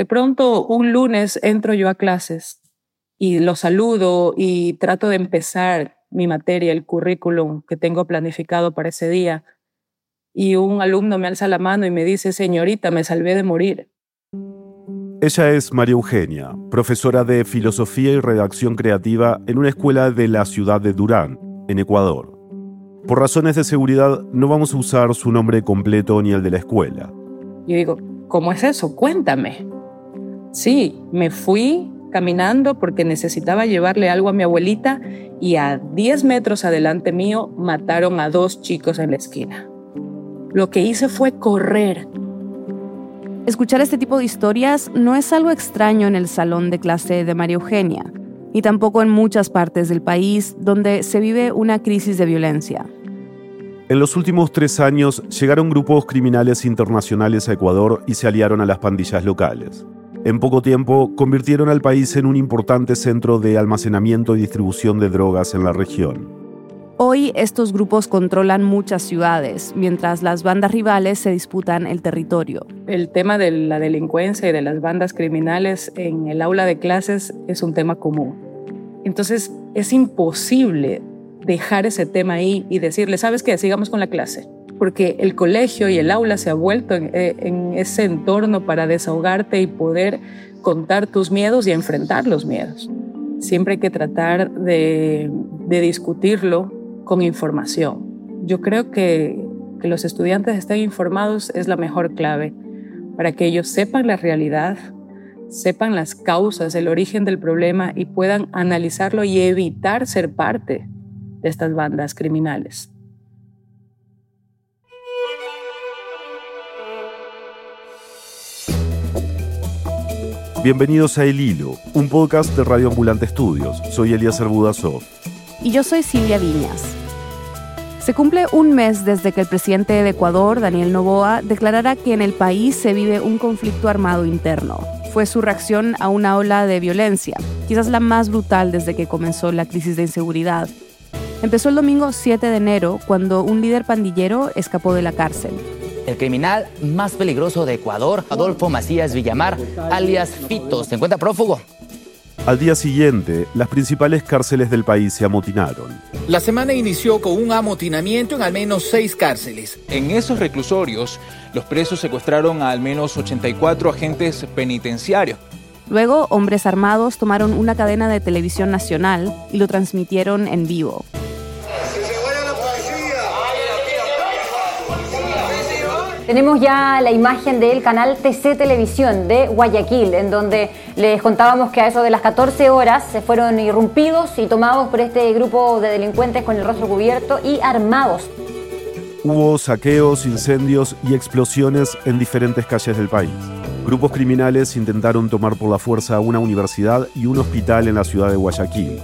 De pronto, un lunes entro yo a clases y lo saludo y trato de empezar mi materia, el currículum que tengo planificado para ese día. Y un alumno me alza la mano y me dice, señorita, me salvé de morir. Ella es María Eugenia, profesora de Filosofía y Redacción Creativa en una escuela de la ciudad de Durán, en Ecuador. Por razones de seguridad no vamos a usar su nombre completo ni el de la escuela. Yo digo, ¿cómo es eso? Cuéntame. Sí, me fui caminando porque necesitaba llevarle algo a mi abuelita y a 10 metros adelante mío mataron a dos chicos en la esquina. Lo que hice fue correr Escuchar este tipo de historias no es algo extraño en el salón de clase de María Eugenia, y tampoco en muchas partes del país donde se vive una crisis de violencia. En los últimos tres años llegaron grupos criminales internacionales a Ecuador y se aliaron a las pandillas locales. En poco tiempo convirtieron al país en un importante centro de almacenamiento y distribución de drogas en la región. Hoy estos grupos controlan muchas ciudades, mientras las bandas rivales se disputan el territorio. El tema de la delincuencia y de las bandas criminales en el aula de clases es un tema común. Entonces es imposible dejar ese tema ahí y decirle, ¿sabes qué? Sigamos con la clase. Porque el colegio y el aula se ha vuelto en, eh, ese entorno para desahogarte y poder contar tus miedos y enfrentar los miedos. Siempre hay que tratar de, de discutirlo con información. Yo creo que, que los estudiantes estén informados es la mejor clave para que ellos sepan la realidad, sepan las causas, el origen del problema y puedan analizarlo y evitar ser parte de estas bandas criminales. Bienvenidos a El Hilo, un podcast de Radio Ambulante Estudios. Soy Elías Budasov. Y yo soy Silvia Viñas. Se cumple un mes desde que el presidente de Ecuador, Daniel Noboa, declarara que en el país se vive un conflicto armado interno. Fue su reacción a una ola de violencia, quizás la más brutal desde que comenzó la crisis de inseguridad. Empezó el domingo 7 de enero, cuando un líder pandillero escapó de la cárcel. El criminal más peligroso de Ecuador, Adolfo Macías Villamar, alias Fito, se encuentra prófugo. Al día siguiente, las principales cárceles del país se amotinaron. La semana inició con un amotinamiento en al menos seis cárceles. En esos reclusorios, los presos secuestraron a al menos 84 agentes penitenciarios. Luego, hombres armados tomaron una cadena de televisión nacional y lo transmitieron en vivo. Tenemos ya la imagen del canal TC Televisión de Guayaquil, en donde les contábamos que a eso de las 14 horas se fueron irrumpidos y tomados por este grupo de delincuentes con el rostro cubierto y armados. Hubo saqueos, incendios y explosiones en diferentes calles del país. Grupos criminales intentaron tomar por la fuerza una universidad y un hospital en la ciudad de Guayaquil.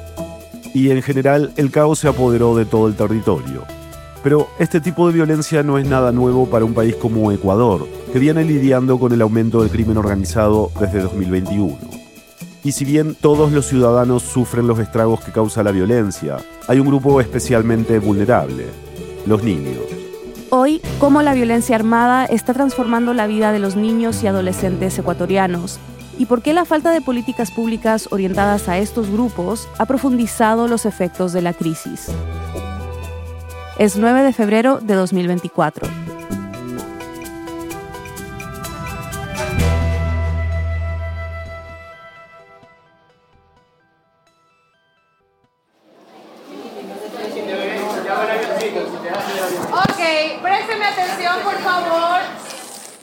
Y en general el caos se apoderó de todo el territorio. Pero este tipo de violencia no es nada nuevo para un país como Ecuador, que viene lidiando con el aumento del crimen organizado desde 2021. Y si bien todos los ciudadanos sufren los estragos que causa la violencia, hay un grupo especialmente vulnerable, los niños. Hoy, cómo la violencia armada está transformando la vida de los niños y adolescentes ecuatorianos y por qué la falta de políticas públicas orientadas a estos grupos ha profundizado los efectos de la crisis. Es 9 de febrero de 2024. Ok, présteme atención, por favor.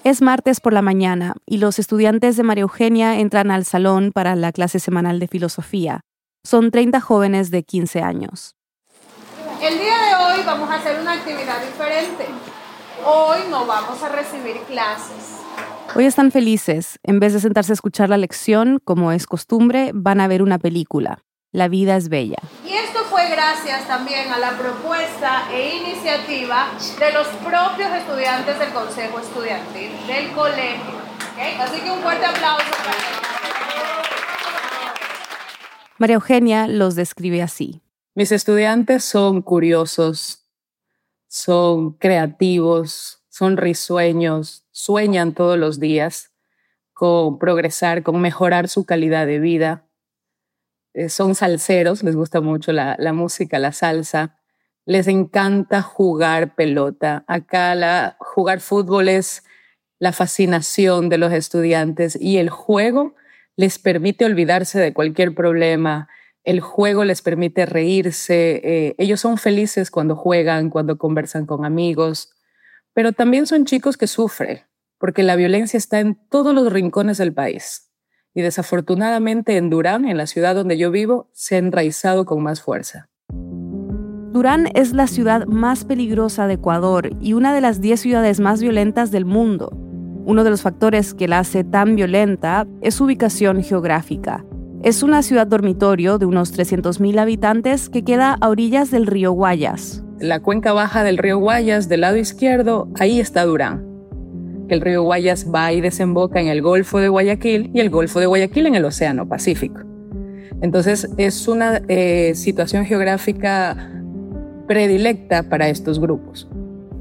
Es martes por la mañana y los estudiantes de María Eugenia entran al salón para la clase semanal de filosofía. Son 30 jóvenes de 15 años. El día de hoy vamos a hacer una actividad diferente. Hoy no vamos a recibir clases. Hoy están felices. En vez de sentarse a escuchar la lección, como es costumbre, van a ver una película. La vida es bella. Y esto fue gracias también a la propuesta e iniciativa de los propios estudiantes del Consejo Estudiantil del colegio. Así que un fuerte aplauso para ellos. María Eugenia los describe así. Mis estudiantes son curiosos, son creativos, son risueños, sueñan todos los días, con progresar, con mejorar su calidad de vida. Eh, son salseros, les gusta mucho la, música, la salsa. Les encanta jugar pelota. Acá jugar fútbol es la fascinación de los estudiantes y el juego les permite olvidarse de cualquier problema. El juego les permite reírse. Eh, ellos son felices cuando juegan, cuando conversan con amigos, pero también son chicos que sufren porque la violencia está en todos los rincones del país. Y desafortunadamente en Durán, en la ciudad donde yo vivo, se ha enraizado con más fuerza. Durán es la ciudad más peligrosa de Ecuador y una de las 10 ciudades más violentas del mundo. Uno de los factores que la hace tan violenta es su ubicación geográfica. Es una ciudad dormitorio de unos 300.000 habitantes que queda a orillas del río Guayas. La cuenca baja del río Guayas, del lado izquierdo, ahí está Durán el río Guayas va y desemboca en el Golfo de Guayaquil y el Golfo de Guayaquil en el Océano Pacífico. Entonces es una eh, situación geográfica predilecta para estos grupos.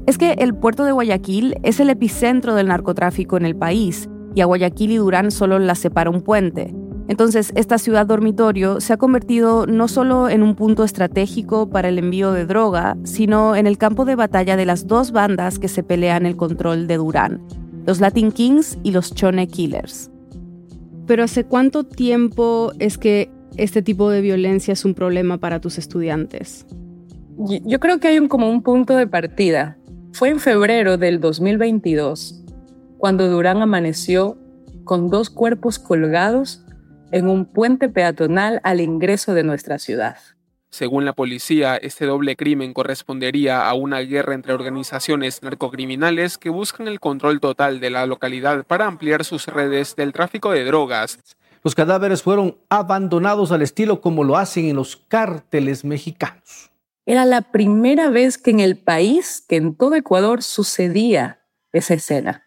Es que el puerto de Guayaquil es el epicentro del narcotráfico en el país y a Guayaquil y Durán solo la separa un puente. Entonces, esta ciudad dormitorio se ha convertido no solo en un punto estratégico para el envío de droga, sino en el campo de batalla de las dos bandas que se pelean el control de Durán, los Latin Kings y los Chone Killers. Pero ¿hace cuánto tiempo es que este tipo de violencia es un problema para tus estudiantes? Yo creo que hay un, como un punto de partida. Fue en febrero del 2022 cuando Durán amaneció con dos cuerpos colgados en un puente peatonal al ingreso de nuestra ciudad. Según la policía, este doble crimen correspondería a una guerra entre organizaciones narcocriminales que buscan el control total de la localidad para ampliar sus redes del tráfico de drogas. Los cadáveres fueron abandonados al estilo como lo hacen en los cárteles mexicanos. Era la primera vez que en el país, que en todo Ecuador sucedía esa escena.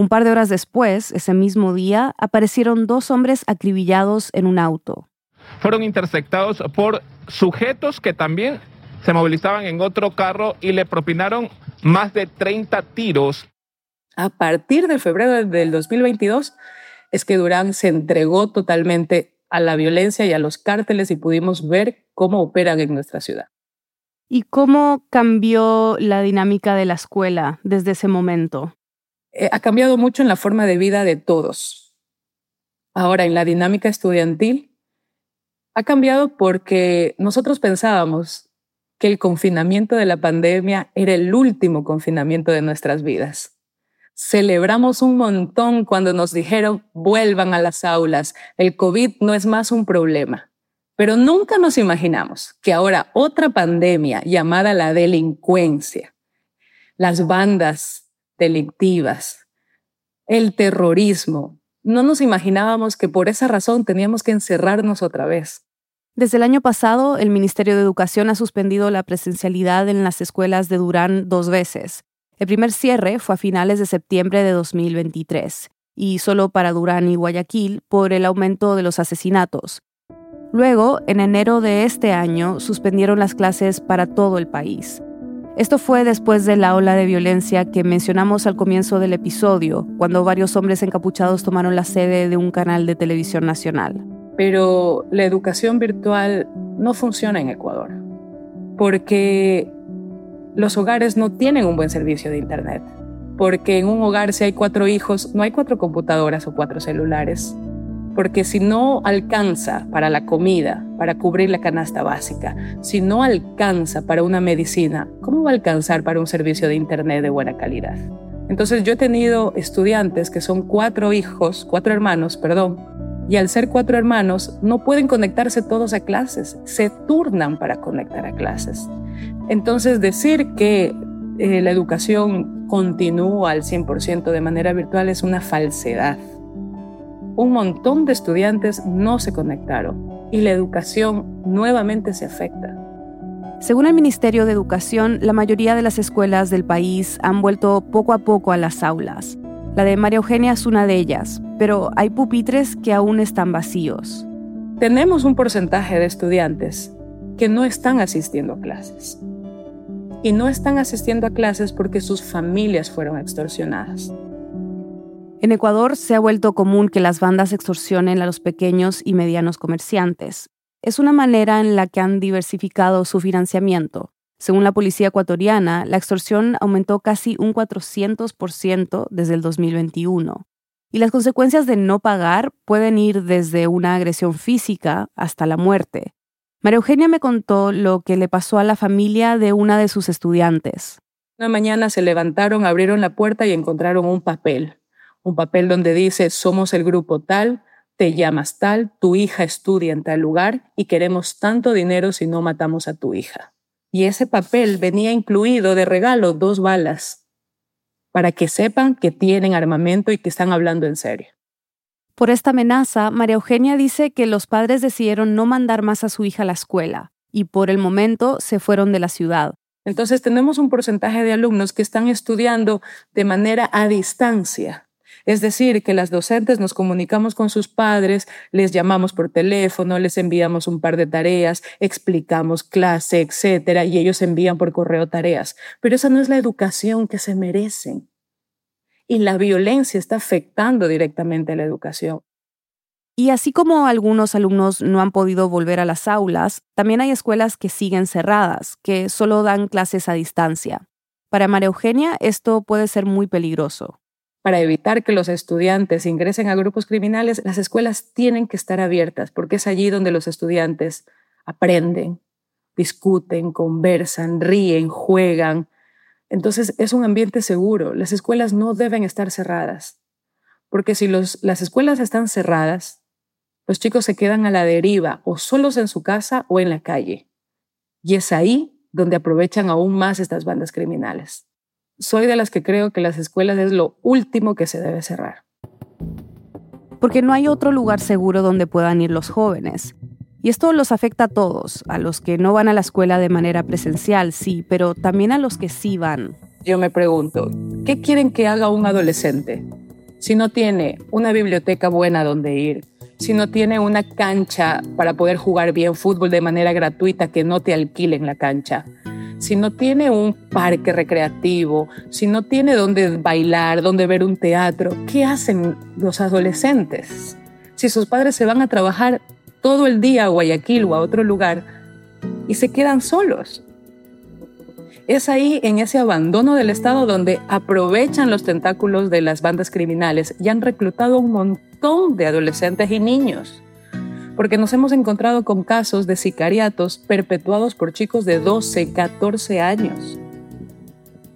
Un par de horas después, ese mismo día, aparecieron dos hombres acribillados en un auto. Fueron interceptados por sujetos que también se movilizaban en otro carro y le propinaron más de 30 tiros. A partir de febrero del 2022 es que Durán se entregó totalmente a la violencia y a los cárteles y pudimos ver cómo operan en nuestra ciudad. ¿Y cómo cambió la dinámica de la escuela desde ese momento? Eh, ha cambiado mucho en la forma de vida de todos. Ahora, en la dinámica estudiantil, ha cambiado porque nosotros pensábamos que el confinamiento de la pandemia era el último confinamiento de nuestras vidas. Celebramos un montón cuando nos dijeron vuelvan a las aulas, el COVID no es más un problema. Pero nunca nos imaginamos que ahora otra pandemia llamada la delincuencia, las bandas delictivas, el terrorismo. No nos imaginábamos que por esa razón teníamos que encerrarnos otra vez. Desde el año pasado, el Ministerio de Educación ha suspendido la presencialidad en las escuelas de Durán dos veces. El primer cierre fue a finales de septiembre de 2023, y solo para Durán y Guayaquil por el aumento de los asesinatos. Luego, en enero de este año, suspendieron las clases para todo el país. Esto fue después de la ola de violencia que mencionamos al comienzo del episodio, cuando varios hombres encapuchados tomaron la sede de un canal de televisión nacional. Pero la educación virtual no funciona en Ecuador, porque los hogares no tienen un buen servicio de Internet, porque en un hogar si hay cuatro hijos, no hay cuatro computadoras o cuatro celulares porque si no alcanza para la comida, para cubrir la canasta básica, si no alcanza para una medicina, ¿cómo va a alcanzar para un servicio de Internet de buena calidad? Entonces yo he tenido estudiantes que son cuatro hijos, cuatro hermanos, perdón, y al ser cuatro hermanos no pueden conectarse todos a clases, se turnan para conectar a clases. Entonces decir que eh, la educación continúa al 100% de manera virtual es una falsedad un montón de estudiantes no se conectaron y la educación nuevamente se afecta. Según el Ministerio de Educación, la mayoría de las escuelas del país han vuelto poco a poco a las aulas. La de María Eugenia es una de ellas, pero hay pupitres que aún están vacíos. Tenemos un porcentaje de estudiantes que no están asistiendo a clases. Y no están asistiendo a clases porque sus familias fueron extorsionadas. En Ecuador se ha vuelto común que las bandas extorsionen a los pequeños y medianos comerciantes. Es una manera en la que han diversificado su financiamiento. Según la policía ecuatoriana, la extorsión aumentó casi un 400% desde el 2021. Y las consecuencias de no pagar pueden ir desde una agresión física hasta la muerte. María Eugenia me contó lo que le pasó a la familia de una de sus estudiantes. Una mañana se levantaron, abrieron la puerta y encontraron un papel. Un papel donde dice, somos el grupo tal, te llamas tal, tu hija estudia en tal lugar y queremos tanto dinero si no matamos a tu hija. Y ese papel venía incluido de regalo dos balas para que sepan que tienen armamento y que están hablando en serio. Por esta amenaza, María Eugenia dice que los padres decidieron no mandar más a su hija a la escuela y por el momento se fueron de la ciudad. Entonces tenemos un porcentaje de alumnos que están estudiando de manera a distancia. Es decir, que las docentes nos comunicamos con sus padres, les llamamos por teléfono, les enviamos un par de tareas, explicamos clase, etcétera, y ellos envían por correo tareas. Pero esa no es la educación que se merecen y la violencia está afectando directamente a la educación. Y así como algunos alumnos no han podido volver a las aulas, también hay escuelas que siguen cerradas, que solo dan clases a distancia. Para María Eugenia esto puede ser muy peligroso. Para evitar que los estudiantes ingresen a grupos criminales, las escuelas tienen que estar abiertas, porque es allí donde los estudiantes aprenden, discuten, conversan, ríen, juegan, entonces es un ambiente seguro. Las escuelas no deben estar cerradas, porque si las escuelas están cerradas, los chicos se quedan a la deriva o solos en su casa o en la calle. Y es ahí donde aprovechan aún más estas bandas criminales. Soy de las que creo que las escuelas es lo último que se debe cerrar. Porque no hay otro lugar seguro donde puedan ir los jóvenes. Y esto los afecta a todos, a los que no van a la escuela de manera presencial, sí, pero también a los que sí van. Yo me pregunto, ¿qué quieren que haga un adolescente si no tiene una biblioteca buena donde ir? Si no tiene una cancha para poder jugar bien fútbol de manera gratuita que no te alquilen la cancha, si no tiene un parque recreativo, si no tiene donde bailar, donde ver un teatro, ¿qué hacen los adolescentes? Si sus padres se van a trabajar todo el día a Guayaquil o a otro lugar y se quedan solos. Es ahí, en ese abandono del Estado, donde aprovechan los tentáculos de las bandas criminales y han reclutado un montón de adolescentes y niños. Porque nos hemos encontrado con casos de sicariatos perpetuados por chicos de 12, 14 años.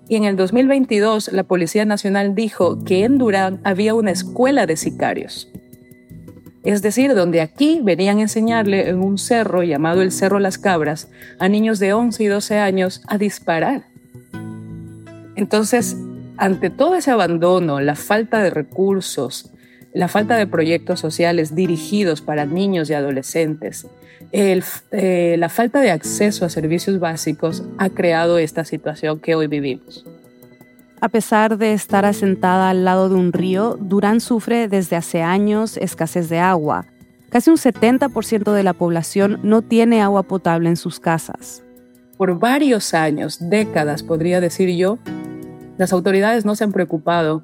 Y en el 2022, la Policía Nacional dijo que en Durán había una escuela de sicarios. Es decir, donde aquí venían a enseñarle en un cerro llamado el Cerro Las Cabras a niños de 11 y 12 años a disparar. Entonces, ante todo ese abandono, la falta de recursos, la falta de proyectos sociales dirigidos para niños y adolescentes, eh, la falta de acceso a servicios básicos ha creado esta situación que hoy vivimos. A pesar de estar asentada al lado de un río, Durán sufre desde hace años escasez de agua. Casi un 70% de la población no tiene agua potable en sus casas. Por varios años, décadas podría decir yo, las autoridades no se han preocupado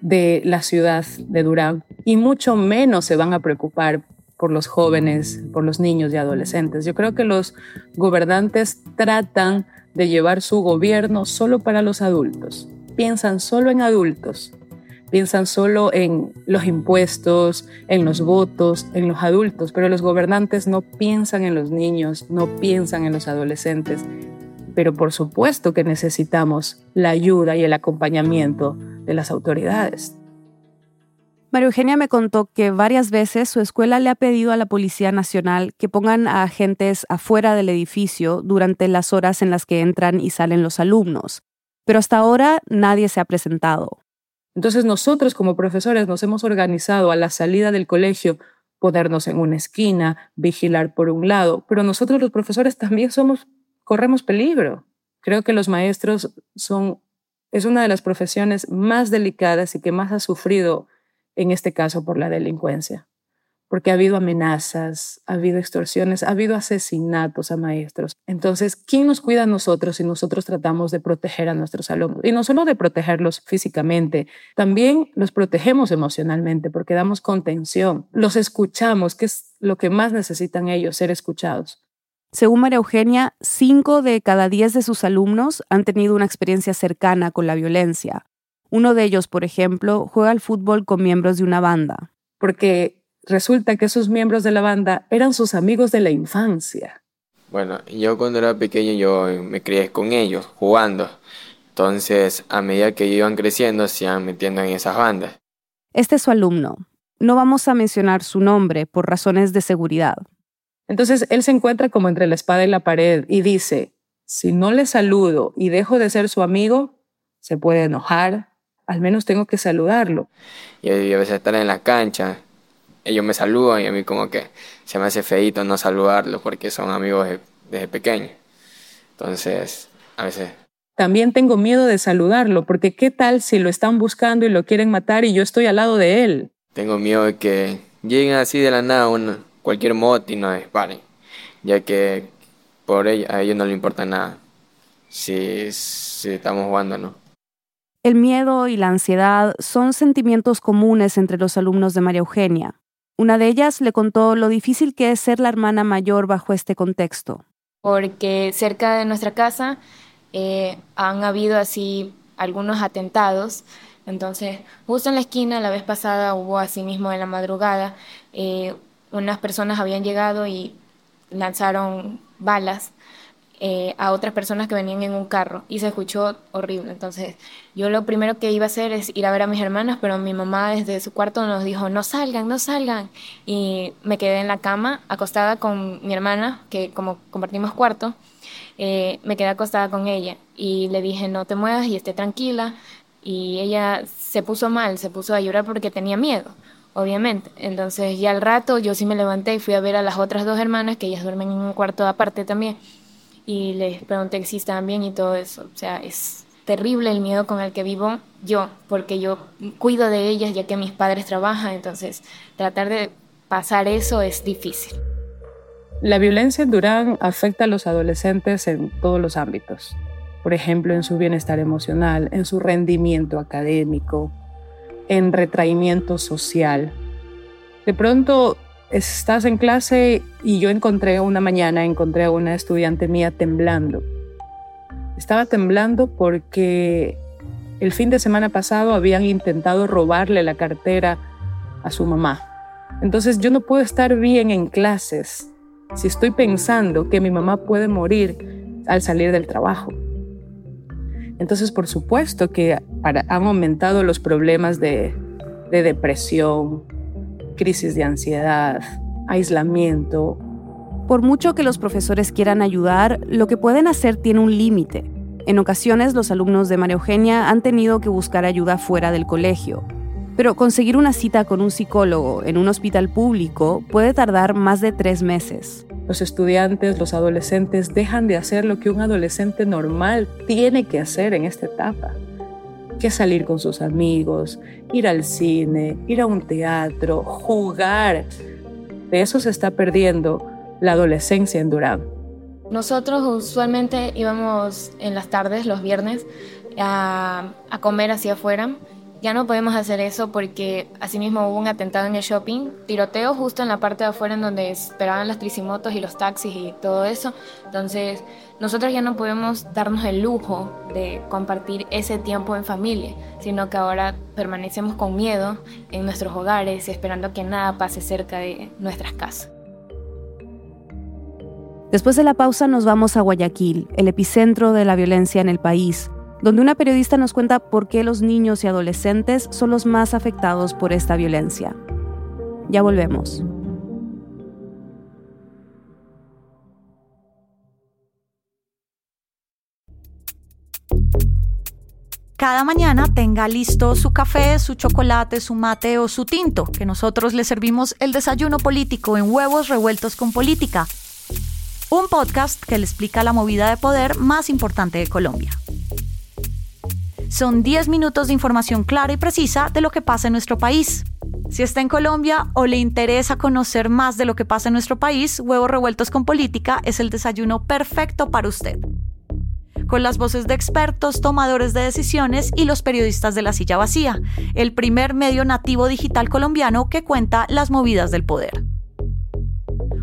de la ciudad de Durán y mucho menos se van a preocupar por los jóvenes, por los niños y adolescentes. Yo creo que los gobernantes tratan de llevar su gobierno solo para los adultos. Piensan solo en adultos, piensan solo en los impuestos, en los votos, en los adultos, pero los gobernantes no piensan en los niños, no piensan en los adolescentes. Pero por supuesto que necesitamos la ayuda y el acompañamiento de las autoridades. María Eugenia me contó que varias veces su escuela le ha pedido a la Policía Nacional que pongan a agentes afuera del edificio durante las horas en las que entran y salen los alumnos, pero hasta ahora nadie se ha presentado. Entonces nosotros como profesores nos hemos organizado a la salida del colegio ponernos en una esquina, vigilar por un lado, pero nosotros los profesores también somos corremos peligro. Creo que los maestros son es una de las profesiones más delicadas y que más ha sufrido en este caso por la delincuencia, porque ha habido amenazas, ha habido extorsiones, ha habido asesinatos a maestros. Entonces, ¿quién nos cuida a nosotros si nosotros tratamos de proteger a nuestros alumnos? Y no solo de protegerlos físicamente, también los protegemos emocionalmente porque damos contención, los escuchamos, que es lo que más necesitan ellos, ser escuchados. Según María Eugenia, cinco de cada diez de sus alumnos han tenido una experiencia cercana con la violencia. Uno de ellos, por ejemplo, juega al fútbol con miembros de una banda. Porque resulta que esos miembros de la banda eran sus amigos de la infancia. Bueno, yo cuando era pequeño yo me crié con ellos, jugando. Entonces, a medida que iban creciendo, se iban metiendo en esas bandas. Este es su alumno. No vamos a mencionar su nombre por razones de seguridad. Entonces, él se encuentra como entre la espada y la pared y dice, si no le saludo y dejo de ser su amigo, se puede enojar, al menos tengo que saludarlo. Y a veces estar en la cancha ellos me saludan y a mí como que se me hace feito no saludarlos porque son amigos desde pequeño. Entonces, a veces... También tengo miedo de saludarlo porque qué tal si lo están buscando y lo quieren matar y yo estoy al lado de él. Tengo miedo de que lleguen así de la nada una, cualquier moto y nos disparen, ya que por ello, a ellos no les importa nada si, si estamos jugando no. El miedo y la ansiedad son sentimientos comunes entre los alumnos de María Eugenia. Una de ellas le contó lo difícil que es ser la hermana mayor bajo este contexto. Porque cerca de nuestra casa eh, han habido así algunos atentados. Entonces, justo en la esquina, la vez pasada hubo así mismo en la madrugada, eh, unas personas habían llegado y lanzaron balas eh, a otras personas que venían en un carro y se escuchó horrible. Entonces yo lo primero que iba a hacer es ir a ver a mis hermanas, pero mi mamá desde su cuarto nos dijo, no salgan, no salgan. Y me quedé en la cama acostada con mi hermana, que como compartimos cuarto, eh, me quedé acostada con ella y le dije, no te muevas y esté tranquila. Y ella se puso mal, se puso a llorar porque tenía miedo obviamente. Entonces ya al rato yo sí me levanté y fui a ver a las otras dos hermanas, que ellas duermen en un cuarto aparte también y les pregunté si estaban bien y todo eso. O sea, es terrible el miedo con el que vivo yo, porque yo cuido de ellas ya que mis padres trabajan, entonces tratar de pasar eso es difícil. La violencia en Durán afecta a los adolescentes en todos los ámbitos. Por ejemplo, en su bienestar emocional, en su rendimiento académico, en retraimiento social. De pronto estás en clase y yo encontré una mañana, encontré a una estudiante mía temblando. Estaba temblando porque el fin de semana pasado habían intentado robarle la cartera a su mamá. Entonces yo no puedo estar bien en clases si estoy pensando que mi mamá puede morir al salir del trabajo. Entonces, por supuesto que han aumentado los problemas de, de depresión, crisis de ansiedad, aislamiento. Por mucho que los profesores quieran ayudar, lo que pueden hacer tiene un límite. En ocasiones los alumnos de María Eugenia han tenido que buscar ayuda fuera del colegio. Pero conseguir una cita con un psicólogo en un hospital público puede tardar más de tres meses. Los estudiantes, los adolescentes dejan de hacer lo que un adolescente normal tiene que hacer en esta etapa que salir con sus amigos, ir al cine, ir a un teatro, jugar. De eso se está perdiendo la adolescencia en Durán. Nosotros usualmente íbamos en las tardes, los viernes, a, a comer hacia afuera ya no podemos hacer eso porque asimismo hubo un atentado en el shopping, tiroteo justo en la parte de afuera en donde esperaban las tricimotos y los taxis y todo eso. Entonces, nosotros ya no podemos darnos el lujo de compartir ese tiempo en familia, sino que ahora permanecemos con miedo en nuestros hogares, esperando que nada pase cerca de nuestras casas. Después de la pausa nos vamos a Guayaquil, el epicentro de la violencia en el país donde una periodista nos cuenta por qué los niños y adolescentes son los más afectados por esta violencia. Ya volvemos. Cada mañana tenga listo su café, su chocolate, su mate o su tinto, que nosotros le servimos el desayuno político en huevos revueltos con política. Un podcast que le explica la movida de poder más importante de Colombia. Son 10 minutos de información clara y precisa de lo que pasa en nuestro país, Si está en Colombia o le interesa conocer más de lo que pasa en nuestro país, Huevos Revueltos con Política es el desayuno perfecto para usted. Con las voces de expertos, tomadores de decisiones y los periodistas de la silla vacía, el primer medio nativo digital colombiano que cuenta las movidas del poder.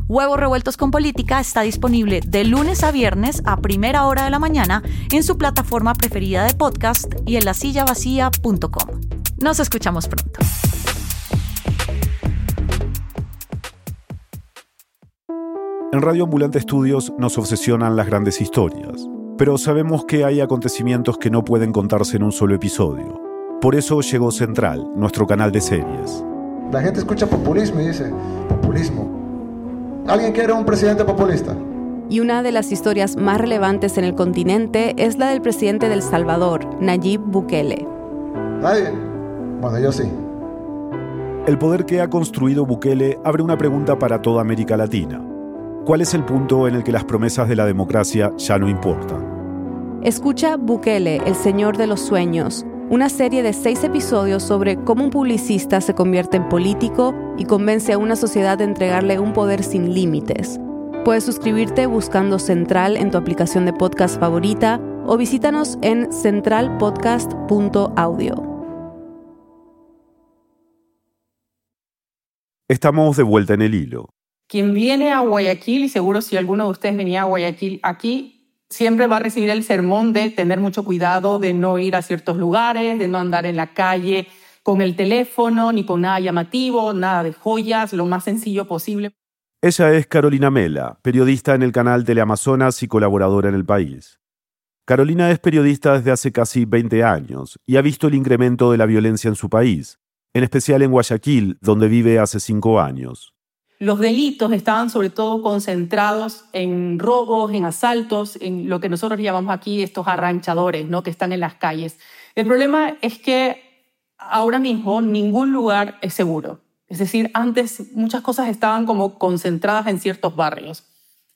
Huevos Revueltos con Política está disponible de lunes a viernes a primera hora de la mañana en su plataforma preferida de podcast y en lasillavacía.com. Nos escuchamos pronto. En Radio Ambulante Estudios nos obsesionan las grandes historias, pero sabemos que hay acontecimientos que no pueden contarse en un solo episodio. Por eso llegó Central, nuestro canal de series. La gente escucha populismo y dice, populismo, ¿Alguien quiere un presidente populista? Y una de las historias más relevantes en el continente es la del presidente del Salvador, Nayib Bukele. ¿Nadie? Bueno, yo sí. El poder que ha construido Bukele abre una pregunta para toda América Latina. ¿Cuál es el punto en el que las promesas de la democracia ya no importan? Escucha Bukele, el Señor de los Sueños, una serie de seis episodios sobre cómo un publicista se convierte en político y convence a una sociedad de entregarle un poder sin límites. Puedes suscribirte buscando Central en tu aplicación de podcast favorita o visítanos en centralpodcast.audio. Estamos de vuelta en el hilo. Quien viene a Guayaquil, y seguro si alguno de ustedes venía a Guayaquil aquí, siempre va a recibir el sermón de tener mucho cuidado, de no ir a ciertos lugares, de no andar en la calle con el teléfono, ni con nada llamativo, nada de joyas, lo más sencillo posible. Ella es Carolina Mela, periodista en el canal Teleamazonas y colaboradora en el país. Carolina es periodista desde hace casi 20 años y ha visto el incremento de la violencia en su país, en especial en Guayaquil, donde vive hace cinco años. Los delitos estaban sobre todo concentrados en robos, en asaltos, en lo que nosotros llamamos aquí estos arranchadores, ¿no? que están en las calles. El problema es que ahora mismo ningún lugar es seguro. Es decir, antes muchas cosas estaban como concentradas en ciertos barrios.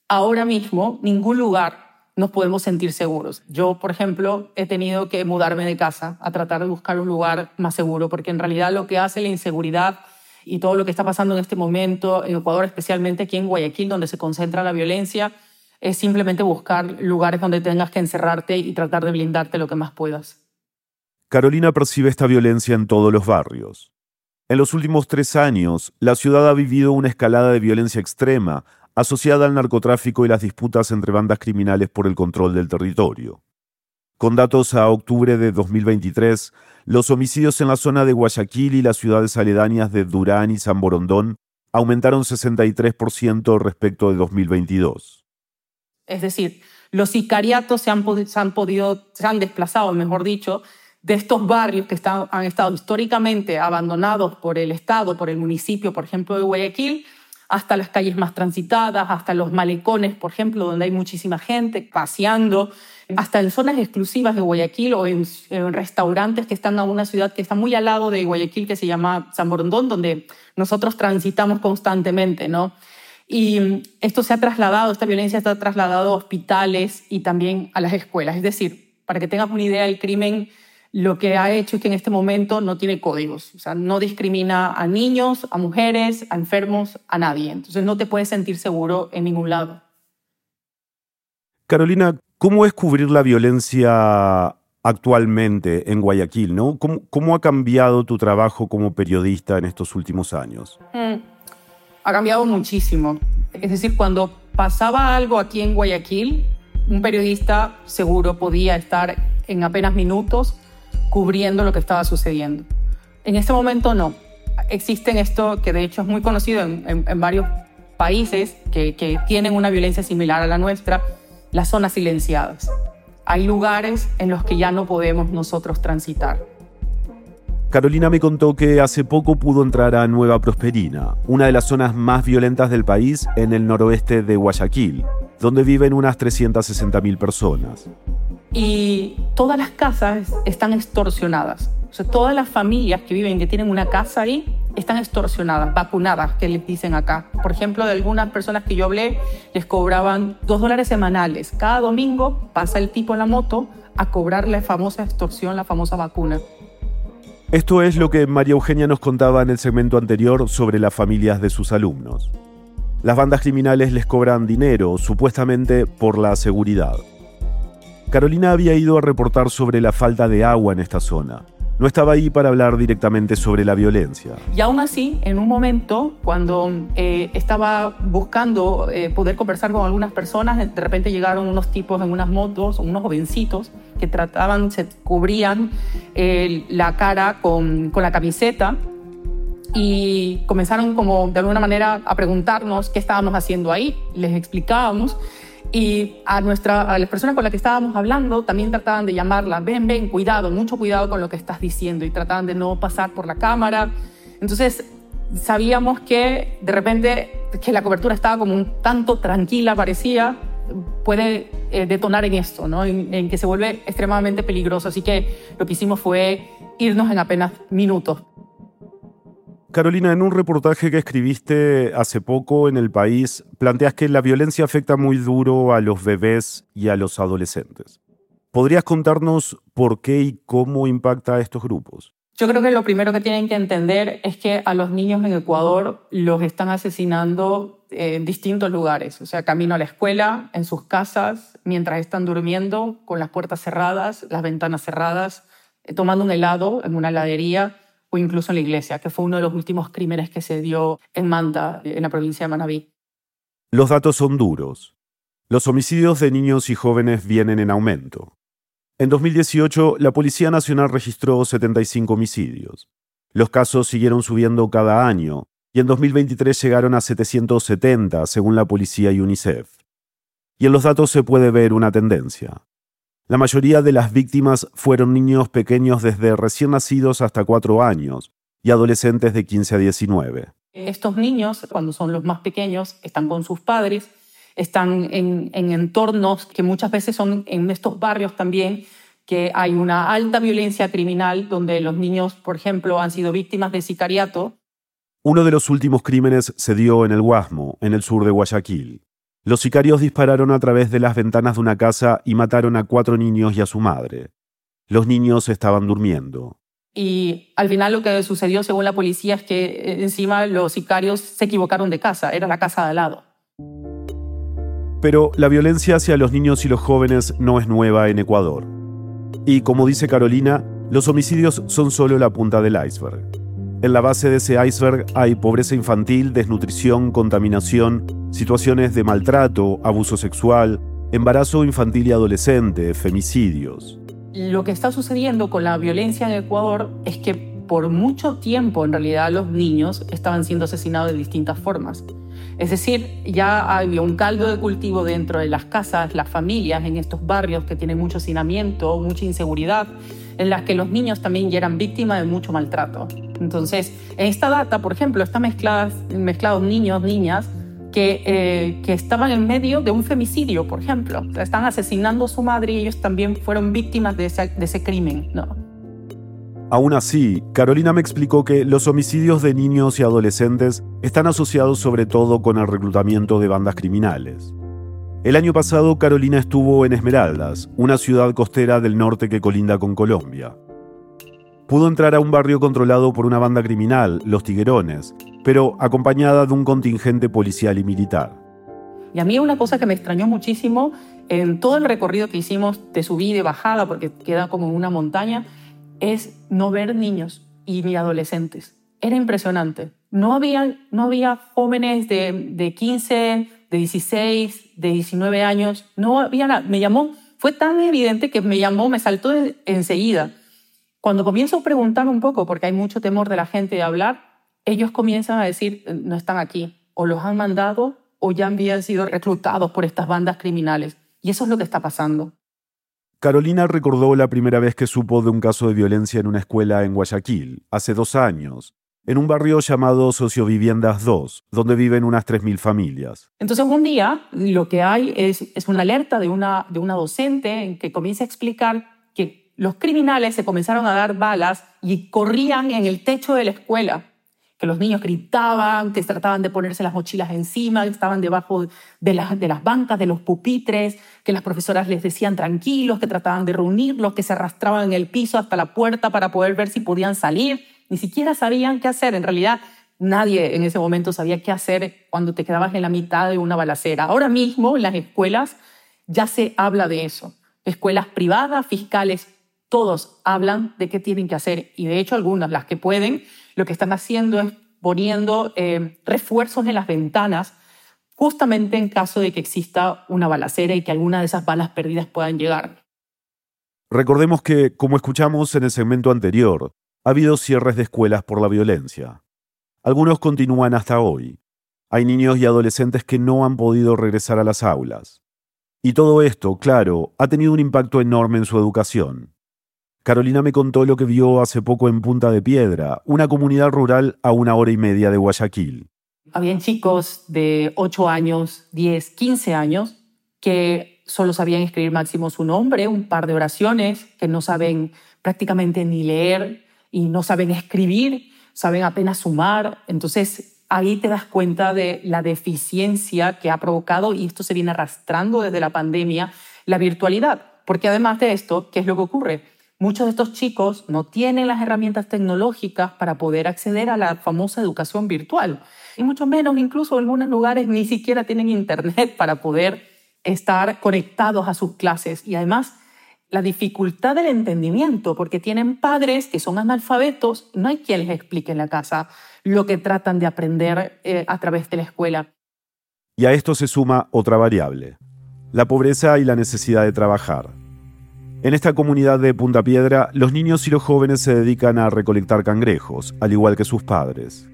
Ahora mismo ningún lugar nos podemos sentir seguros. Yo, por ejemplo, he tenido que mudarme de casa a tratar de buscar un lugar más seguro, porque en realidad lo que hace la inseguridad y todo lo que está pasando en este momento en Ecuador, especialmente aquí en Guayaquil, donde se concentra la violencia, es simplemente buscar lugares donde tengas que encerrarte y tratar de blindarte lo que más puedas. Carolina percibe esta violencia en todos los barrios. En los últimos tres años, la ciudad ha vivido una escalada de violencia extrema asociada al narcotráfico y las disputas entre bandas criminales por el control del territorio. Con datos a octubre de 2023, los homicidios en la zona de Guayaquil y las ciudades aledañas de Durán y San Borondón aumentaron 63% respecto de 2022. Es decir, los sicariatos se han, podido, se han desplazado, mejor dicho, de estos barrios que han estado históricamente abandonados por el Estado, por el municipio, por ejemplo, de Guayaquil, hasta las calles más transitadas, hasta los malecones, por ejemplo, donde hay muchísima gente paseando, hasta en zonas exclusivas de Guayaquil o en, restaurantes que están en una ciudad que está muy al lado de Guayaquil, que se llama San Borondón, donde nosotros transitamos constantemente, ¿no? Y esto se ha trasladado, esta violencia se ha trasladado a hospitales y también a las escuelas. Es decir, para que tengas una idea, el crimen lo que ha hecho es que en este momento no tiene códigos, o sea, no discrimina a niños, a mujeres, a enfermos, a nadie. Entonces no te puedes sentir seguro en ningún lado. Carolina, ¿cómo es cubrir la violencia actualmente en Guayaquil? ¿no? ¿Cómo, ha cambiado tu trabajo como periodista en estos últimos años? Mm, ha cambiado muchísimo. Es decir, cuando pasaba algo aquí en Guayaquil, un periodista seguro podía estar en apenas minutos cubriendo lo que estaba sucediendo. En este momento no. Existen esto que de hecho es muy conocido en, varios países que, que tienen una violencia similar a la nuestra, las zonas silenciadas. Hay lugares en los que ya no podemos nosotros transitar. Carolina me contó que hace poco pudo entrar a Nueva Prosperina, una de las zonas más violentas del país en el noroeste de Guayaquil, donde viven unas 360.000 personas y todas las casas están extorsionadas. O sea, todas las familias que viven, que tienen una casa ahí, están extorsionadas, vacunadas, que les dicen acá. Por ejemplo, de algunas personas que yo hablé, les cobraban dos dólares semanales. Cada domingo pasa el tipo en la moto a cobrar la famosa extorsión, la famosa vacuna. Esto es lo que María Eugenia nos contaba en el segmento anterior sobre las familias de sus alumnos. Las bandas criminales les cobran dinero, supuestamente por la seguridad. Carolina había ido a reportar sobre la falta de agua en esta zona. No estaba ahí para hablar directamente sobre la violencia. Y aún así, en un momento, cuando eh, estaba buscando eh, poder conversar con algunas personas, de repente llegaron unos tipos en unas motos, unos jovencitos, que trataban, se cubrían eh, la cara con, con la camiseta y comenzaron como de alguna manera a preguntarnos qué estábamos haciendo ahí. Les explicábamos y a, nuestra, a las personas con las que estábamos hablando también trataban de llamarla, ven, ven, cuidado, mucho cuidado con lo que estás diciendo y trataban de no pasar por la cámara. Entonces sabíamos que de repente que la cobertura estaba como un tanto tranquila, parecía, puede eh, detonar en esto, ¿no? En, que se vuelve extremadamente peligroso. Así que lo que hicimos fue irnos en apenas minutos. Carolina, en un reportaje que escribiste hace poco en El País, planteas que la violencia afecta muy duro a los bebés y a los adolescentes. ¿Podrías contarnos por qué y cómo impacta a estos grupos? Yo creo que lo primero que tienen que entender es que a los niños en Ecuador los están asesinando en distintos lugares, o sea, camino a la escuela, en sus casas, mientras están durmiendo, con las puertas cerradas, las ventanas cerradas, eh, tomando un helado en una heladería o incluso en la iglesia, que fue uno de los últimos crímenes que se dio en Manta, en la provincia de Manabí. Los datos son duros. Los homicidios de niños y jóvenes vienen en aumento. En 2018, la Policía Nacional registró 75 homicidios. Los casos siguieron subiendo cada año y en 2023 llegaron a 770, según la policía y UNICEF. Y en los datos se puede ver una tendencia. La mayoría de las víctimas fueron niños pequeños desde recién nacidos hasta 4 años y adolescentes de 15 a 19. Estos niños, cuando son los más pequeños, están con sus padres están en, entornos que muchas veces son en estos barrios también que hay una alta violencia criminal donde los niños, por ejemplo, han sido víctimas de sicariato. Uno de los últimos crímenes se dio en el Guasmo, en el sur de Guayaquil. Los sicarios dispararon a través de las ventanas de una casa y mataron a cuatro niños y a su madre. Los niños estaban durmiendo. Y al final lo que sucedió, según la policía, es que eh, encima los sicarios se equivocaron de casa, era la casa de al lado. Pero la violencia hacia los niños y los jóvenes no es nueva en Ecuador. Y como dice Carolina, los homicidios son solo la punta del iceberg. En la base de ese iceberg hay pobreza infantil, desnutrición, contaminación, situaciones de maltrato, abuso sexual, embarazo infantil y adolescente, femicidios. Lo que está sucediendo con la violencia en Ecuador es que por mucho tiempo en realidad los niños estaban siendo asesinados de distintas formas. Es decir, ya había un caldo de cultivo dentro de las casas, las familias, en estos barrios que tienen mucho hacinamiento, mucha inseguridad, en las que los niños también ya eran víctimas de mucho maltrato. Entonces, en esta data, por ejemplo, mezcladas, mezclados niños, niñas, que, eh, que, estaban en medio de un femicidio, por ejemplo. Están asesinando a su madre y ellos también fueron víctimas de ese, de ese crimen. ¿no? Aún así, Carolina me explicó que los homicidios de niños y adolescentes están asociados sobre todo con el reclutamiento de bandas criminales. El año pasado Carolina estuvo en Esmeraldas, una ciudad costera del norte que colinda con Colombia. Pudo entrar a un barrio controlado por una banda criminal, los Tiguerones, pero acompañada de un contingente policial y militar. Y a mí una cosa que me extrañó muchísimo en todo el recorrido que hicimos de subida y bajada, porque queda como una montaña, es no ver niños y ni adolescentes. Era impresionante. No había, no había jóvenes de, de 15, de 16, de 19 años. No había nada. Me llamó, fue tan evidente que me llamó, me saltó enseguida. Cuando comienzo a preguntar un poco, porque hay mucho temor de la gente de hablar, ellos comienzan a decir, no están aquí, o los han mandado, o ya habían sido reclutados por estas bandas criminales. Y eso es lo que está pasando. Carolina recordó la primera vez que supo de un caso de violencia en una escuela en Guayaquil, hace dos años, en un barrio llamado Socioviviendas 2, donde viven unas 3.000 familias. Entonces un día lo que hay es, es una alerta de una, de una docente en que comienza a explicar que los criminales se comenzaron a dar balas y corrían en el techo de la escuela. que los niños gritaban, que trataban de ponerse las mochilas encima, que estaban debajo de las, de las bancas, de los pupitres, que las profesoras les decían tranquilos, que trataban de reunirlos, que se arrastraban en el piso hasta la puerta para poder ver si podían salir. Ni siquiera sabían qué hacer. En realidad, nadie en ese momento sabía qué hacer cuando te quedabas en la mitad de una balacera. Ahora mismo, en las escuelas, ya se habla de eso. Escuelas privadas, fiscales, todos hablan de qué tienen que hacer. Y de hecho, algunas, las que pueden, lo que están haciendo es poniendo eh, refuerzos en las ventanas, justamente en caso de que exista una balacera y que alguna de esas balas perdidas puedan llegar. Recordemos que, como escuchamos en el segmento anterior, ha habido cierres de escuelas por la violencia. Algunos continúan hasta hoy. Hay niños y adolescentes que no han podido regresar a las aulas. Y todo esto, claro, ha tenido un impacto enorme en su educación. Carolina me contó lo que vio hace poco en Punta de Piedra, una comunidad rural a una hora y media de Guayaquil. Habían chicos de 8 años, 10, 15 años que solo sabían escribir máximo su nombre, un par de oraciones, que no saben prácticamente ni leer y no saben escribir, saben apenas sumar. Entonces ahí te das cuenta de la deficiencia que ha provocado, y esto se viene arrastrando desde la pandemia, la virtualidad. Porque además de esto, ¿qué es lo que ocurre? Muchos de estos chicos no tienen las herramientas tecnológicas para poder acceder a la famosa educación virtual. Y mucho menos, incluso en algunos lugares ni siquiera tienen internet para poder estar conectados a sus clases. Y además, la dificultad del entendimiento, porque tienen padres que son analfabetos, no hay quien les explique en la casa lo que tratan de aprender eh, a través de la escuela. Y a esto se suma otra variable, la pobreza y la necesidad de trabajar. En esta comunidad de Punta Piedra, los niños y los jóvenes se dedican a recolectar cangrejos, al igual que sus padres.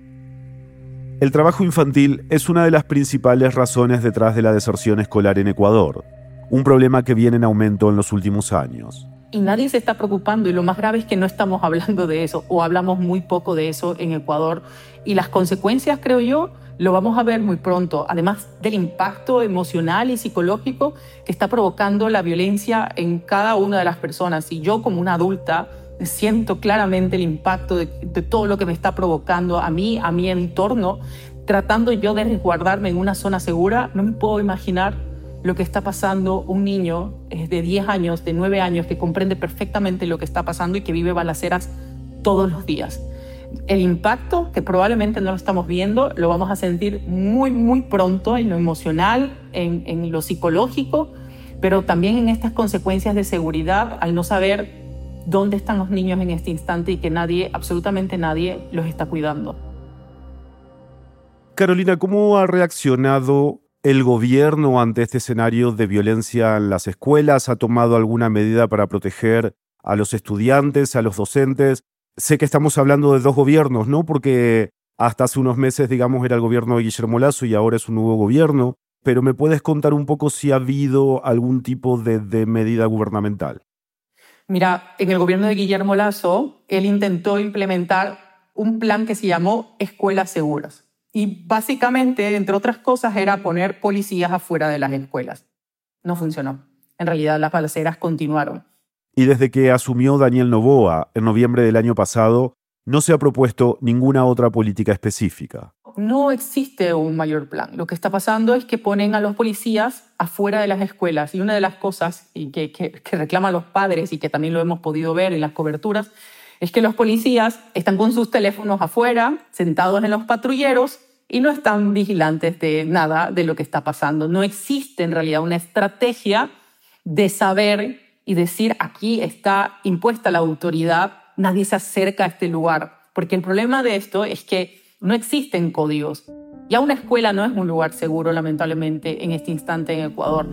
El trabajo infantil es una de las principales razones detrás de la deserción escolar en Ecuador, un problema que viene en aumento en los últimos años. Y nadie se está preocupando y lo más grave es que no estamos hablando de eso o hablamos muy poco de eso en Ecuador. Y las consecuencias, creo yo, lo vamos a ver muy pronto, además del impacto emocional y psicológico que está provocando la violencia en cada una de las personas. Y yo como una adulta siento claramente el impacto de, todo lo que me está provocando a mí, a mi entorno, tratando yo de resguardarme en una zona segura, no me puedo imaginar lo que está pasando un niño eh, de 10 años, de 9 años, que comprende perfectamente lo que está pasando y que vive balaceras todos los días el impacto, que probablemente no lo estamos viendo, lo vamos a sentir muy, muy pronto en lo emocional, en, lo psicológico, pero también en estas consecuencias de seguridad al no saber dónde están los niños en este instante y que nadie, absolutamente nadie, los está cuidando. Carolina, ¿cómo ha reaccionado el gobierno ante este escenario de violencia en las escuelas? ¿Ha tomado alguna medida para proteger a los estudiantes, a los docentes? sé que estamos hablando de dos gobiernos, ¿no? Porque hasta hace unos meses, digamos, era el gobierno de Guillermo Lazo y ahora es un nuevo gobierno, pero ¿me puedes contar un poco si ha habido algún tipo de, medida gubernamental? Mira, en el gobierno de Guillermo Lazo, él intentó implementar un plan que se llamó Escuelas Seguras. Y básicamente, entre otras cosas, era poner policías afuera de las escuelas. No funcionó. En realidad, las balaceras continuaron y desde que asumió Daniel Novoa en noviembre del año pasado, no se ha propuesto ninguna otra política específica. No existe un mayor plan. Lo que está pasando es que ponen a los policías afuera de las escuelas. Y una de las cosas que, que, reclaman los padres y que también lo hemos podido ver en las coberturas es que los policías están con sus teléfonos afuera, sentados en los patrulleros y no están vigilantes de nada de lo que está pasando. No existe en realidad una estrategia de saber y decir aquí está impuesta la autoridad, nadie se acerca a este lugar. Porque el problema de esto es que no existen códigos. Ya una escuela no es un lugar seguro, lamentablemente, en este instante en Ecuador.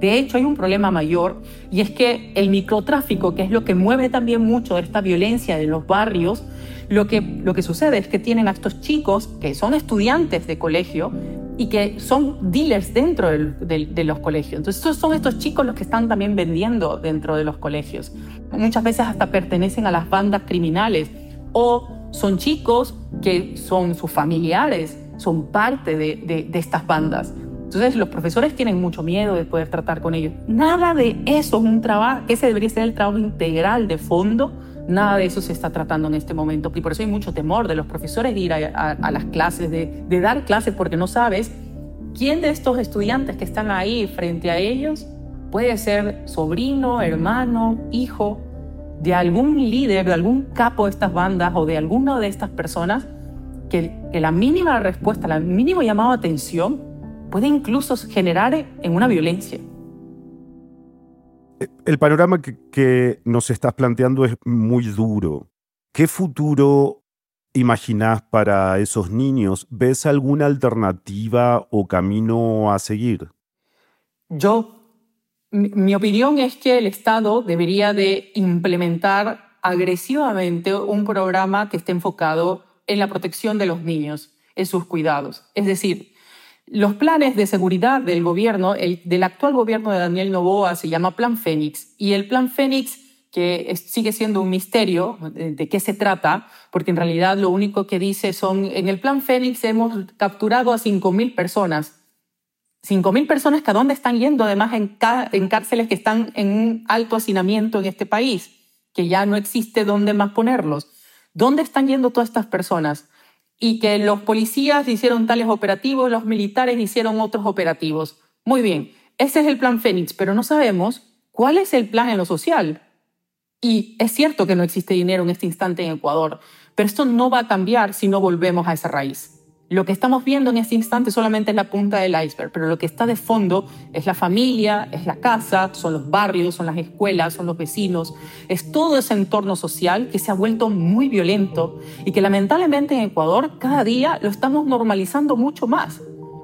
De hecho, hay un problema mayor y es que el microtráfico, que es lo que mueve también mucho esta violencia de los barrios, lo que, lo que sucede es que tienen a estos chicos que son estudiantes de colegio y que son dealers dentro de los colegios. Entonces, son estos chicos los que están también vendiendo dentro de los colegios. Muchas veces hasta pertenecen a las bandas criminales o son chicos que son sus familiares, son parte de, de estas bandas. Entonces los profesores tienen mucho miedo de poder tratar con ellos. Nada de eso es un trabajo, ese debería ser el trabajo integral de fondo Nada de eso se está tratando en este momento y por eso hay mucho temor de los profesores de ir a, las clases, de, dar clases porque no sabes quién de estos estudiantes que están ahí frente a ellos puede ser sobrino, hermano, hijo de algún líder, de algún capo de estas bandas o de alguna de estas personas que, la mínima respuesta, la mínimo llamado a atención puede incluso generar en una violencia. El panorama que, que nos estás planteando es muy duro. ¿Qué futuro imaginás para esos niños? ¿Ves alguna alternativa o camino a seguir? Yo mi opinión es que el Estado debería de implementar agresivamente un programa que esté enfocado en la protección de los niños, en sus cuidados. Es decir, los planes de seguridad del gobierno, el, del actual gobierno de Daniel Novoa se llama Plan Fénix y el Plan Fénix que sigue siendo un misterio de, de, qué se trata, porque en realidad lo único que dice son, en el Plan Fénix hemos capturado a 5.000 personas 5.000 personas que a dónde están yendo, además en, en cárceles que están en un alto hacinamiento en este país, que ya no existe dónde más ponerlos. ¿Dónde están yendo todas estas personas? Y que los policías hicieron tales operativos, los militares hicieron otros operativos. Muy bien, ese es el plan Fénix, pero no sabemos cuál es el plan en lo social. Y es cierto que no existe dinero en este instante en Ecuador, pero esto no va a cambiar si no volvemos a esa raíz. Lo que estamos viendo en este instante solamente es la punta del iceberg, pero lo que está de fondo es la familia, es la casa, son los barrios, son las escuelas, son los vecinos, es todo ese entorno social que se ha vuelto muy violento y que lamentablemente en Ecuador cada día lo estamos normalizando mucho más.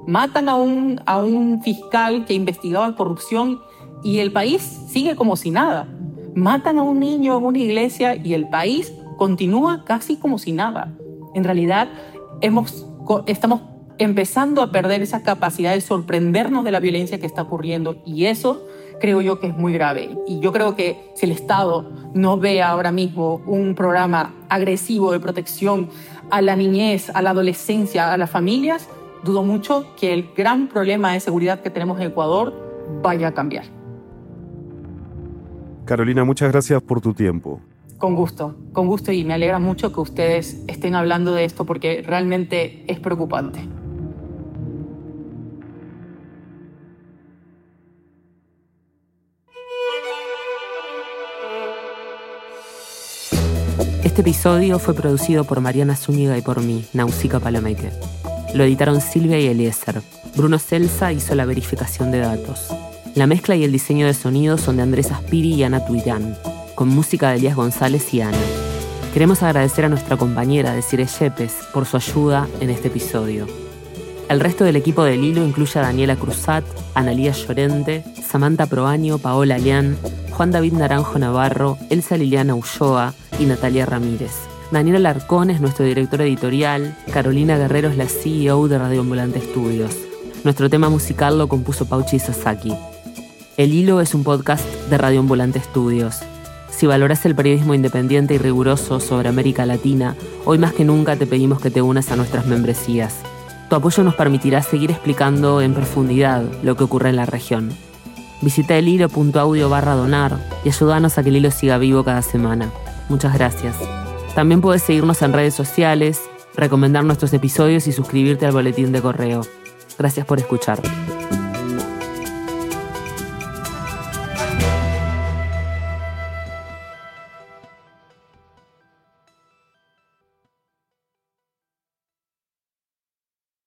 Matan a un, a un fiscal que investigaba corrupción y el país sigue como si nada. Matan a un niño en una iglesia y el país continúa casi como si nada. En realidad, hemos estamos empezando a perder esa capacidad de sorprendernos de la violencia que está ocurriendo y eso creo yo que es muy grave. Y yo creo que si el Estado no ve ahora mismo un programa agresivo de protección a la niñez, a la adolescencia, a las familias, dudo mucho que el gran problema de seguridad que tenemos en Ecuador vaya a cambiar. Carolina, muchas gracias por tu tiempo. Con gusto, con gusto y me alegra mucho que ustedes estén hablando de esto porque realmente es preocupante. Este episodio fue producido por Mariana Zúñiga y por mí, Nausica Palomeque. Lo editaron Silvia y Eliezer. Bruno Celsa hizo la verificación de datos. La mezcla y el diseño de sonido son de Andrés Aspiri y Ana Tuirán con música de Elías González y Ana. Queremos agradecer a nuestra compañera Desire Yepes por su ayuda en este episodio. El resto del equipo del hilo incluye a Daniela Cruzat, Analía Llorente, Samantha Proaño, Paola Leán, Juan David Naranjo Navarro, Elsa Liliana Ulloa y Natalia Ramírez. Daniela Larcón es nuestro director editorial, Carolina Guerrero es la CEO de Radio Ambulante Estudios. Nuestro tema musical lo compuso Pauchi Sasaki. El Hilo es un podcast de Radio Ambulante Estudios. Si valoras el periodismo independiente y riguroso sobre América Latina, hoy más que nunca te pedimos que te unas a nuestras membresías. Tu apoyo nos permitirá seguir explicando en profundidad lo que ocurre en la región. Visita el hilo.audio barra donar y ayúdanos a que el hilo siga vivo cada semana. Muchas gracias. También puedes seguirnos en redes sociales, recomendar nuestros episodios y suscribirte al boletín de correo. Gracias por escuchar.